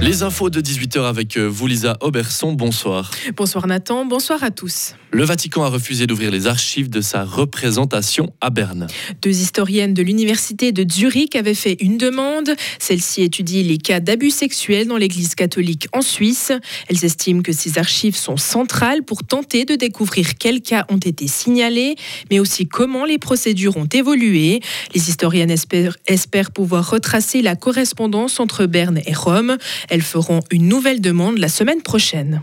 Les infos de 18h avec euh, vous, Lisa Auberson. Bonsoir. Bonsoir Nathan, bonsoir à tous. Le Vatican a refusé d'ouvrir les archives de sa représentation à Berne. Deux historiennes de l'université de Zurich avaient fait une demande. Celle-ci étudie les cas d'abus sexuels dans l'Église catholique en Suisse. Elles estiment que ces archives sont centrales pour tenter de découvrir quels cas ont été signalés, mais aussi comment les procédures ont évolué. Les historiennes espèrent, espèrent pouvoir retracer la correspondance entre Berne et Rome. Elles feront une nouvelle demande la semaine prochaine.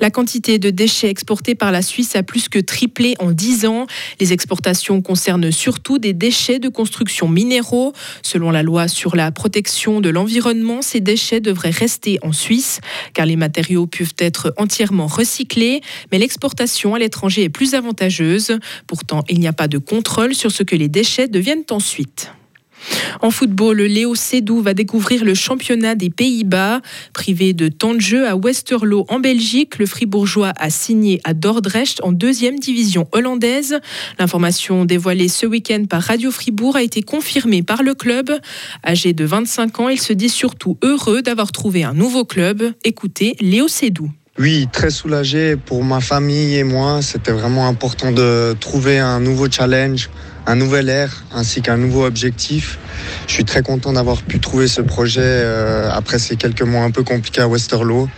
La quantité de déchets exportés par la Suisse a plus que triplé en 10 ans. Les exportations concernent surtout des déchets de construction minéraux. Selon la loi sur la protection de l'environnement, ces déchets devraient rester en Suisse car les matériaux peuvent être entièrement recyclés, mais l'exportation à l'étranger est plus avantageuse. Pourtant, il n'y a pas de contrôle sur ce que les déchets deviennent ensuite. En football, Léo Sédou va découvrir le championnat des Pays-Bas. Privé de temps de jeu à Westerlo en Belgique, le Fribourgeois a signé à Dordrecht en deuxième division hollandaise. L'information dévoilée ce week-end par Radio Fribourg a été confirmée par le club. Âgé de 25 ans, il se dit surtout heureux d'avoir trouvé un nouveau club. Écoutez Léo Sédou. Oui, très soulagé pour ma famille et moi. C'était vraiment important de trouver un nouveau challenge, un nouvel air ainsi qu'un nouveau objectif. Je suis très content d'avoir pu trouver ce projet euh, après ces quelques mois un peu compliqués à Westerlo.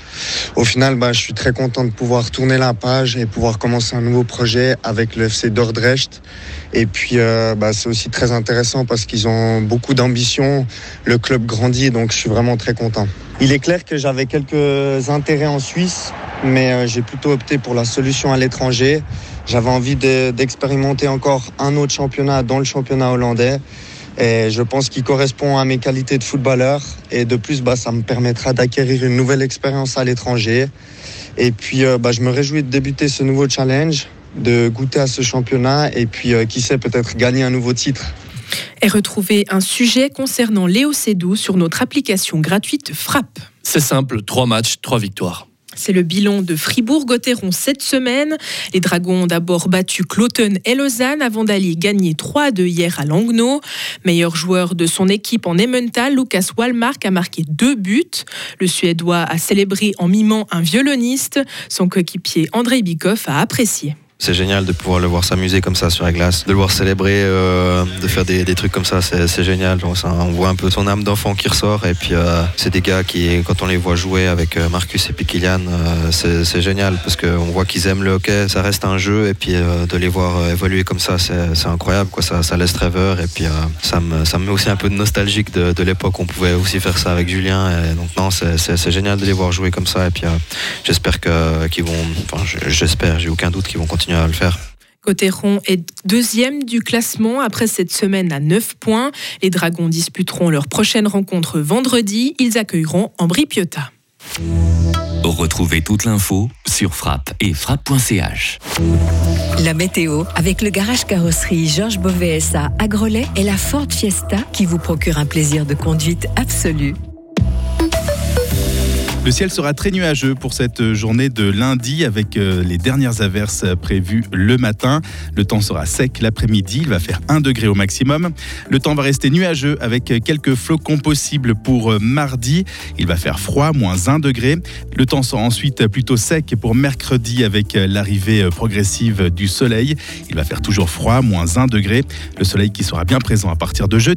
Au final, bah, je suis très content de pouvoir tourner la page et pouvoir commencer un nouveau projet avec le FC Dordrecht. Et puis, euh, bah, c'est aussi très intéressant parce qu'ils ont beaucoup d'ambition. Le club grandit, donc je suis vraiment très content. Il est clair que j'avais quelques intérêts en Suisse, mais euh, j'ai plutôt opté pour la solution à l'étranger. J'avais envie d'expérimenter encore un autre championnat dans le championnat hollandais. Et je pense qu'il correspond à mes qualités de footballeur. Et de plus, bah, ça me permettra d'acquérir une nouvelle expérience à l'étranger. Et puis, euh, bah, je me réjouis de débuter ce nouveau challenge, de goûter à ce championnat et puis, euh, qui sait, peut-être gagner un nouveau titre et retrouver un sujet concernant Léo Sédou sur notre application gratuite Frappe. C'est simple, trois matchs, trois victoires. C'est le bilan de Fribourg-Gotteron cette semaine. Les Dragons ont d'abord battu Cloten et Lausanne avant d'aller gagner 3 2 hier à Langnau. Meilleur joueur de son équipe en Emmental, Lucas Walmark a marqué deux buts. Le Suédois a célébré en mimant un violoniste. Son coéquipier André Bikoff a apprécié. C'est génial de pouvoir le voir s'amuser comme ça sur la glace, de le voir célébrer, euh, de faire des, trucs comme ça, c'est génial. On voit un peu son âme d'enfant qui ressort. Et puis, euh, c'est des gars qui, quand on les voit jouer avec euh, Marcus et puis Kylian, c'est génial parce qu'on voit qu'ils aiment le hockey. Ça reste un jeu. Et puis, de les voir évoluer comme ça, c'est incroyable. Ça, laisse rêveur. Et puis, ça, me, ça me met aussi un peu de nostalgique de, de l'époque. On pouvait aussi faire ça avec Julien. Et donc, non, c'est génial de les voir jouer comme ça. Et puis, j'espère qu'ils vont, enfin, j'espère, j'ai aucun doute qu'ils vont continuer à le faire. Cotteron est deuxième du classement après cette semaine à 9 points. Les Dragons disputeront leur prochaine rencontre vendredi. Ils accueilleront Ambri Piotta. Retrouvez toute l'info sur frappe et frappe.ch. La météo avec le garage carrosserie Georges Beauvais à Agrolais et la Ford Fiesta qui vous procure un plaisir de conduite absolu. Le ciel sera très nuageux pour cette journée de lundi avec euh, les dernières averses prévues le matin. Le temps sera sec l'après-midi, il va faire 1 degré au maximum. Le temps va rester nuageux avec quelques flocons possibles pour euh, mardi. Il va faire froid, moins 1 degré. Le temps sera ensuite plutôt sec pour mercredi avec euh, l'arrivée progressive du soleil. Il va faire toujours froid, moins 1 degré. Le soleil qui sera bien présent à partir de jeudi.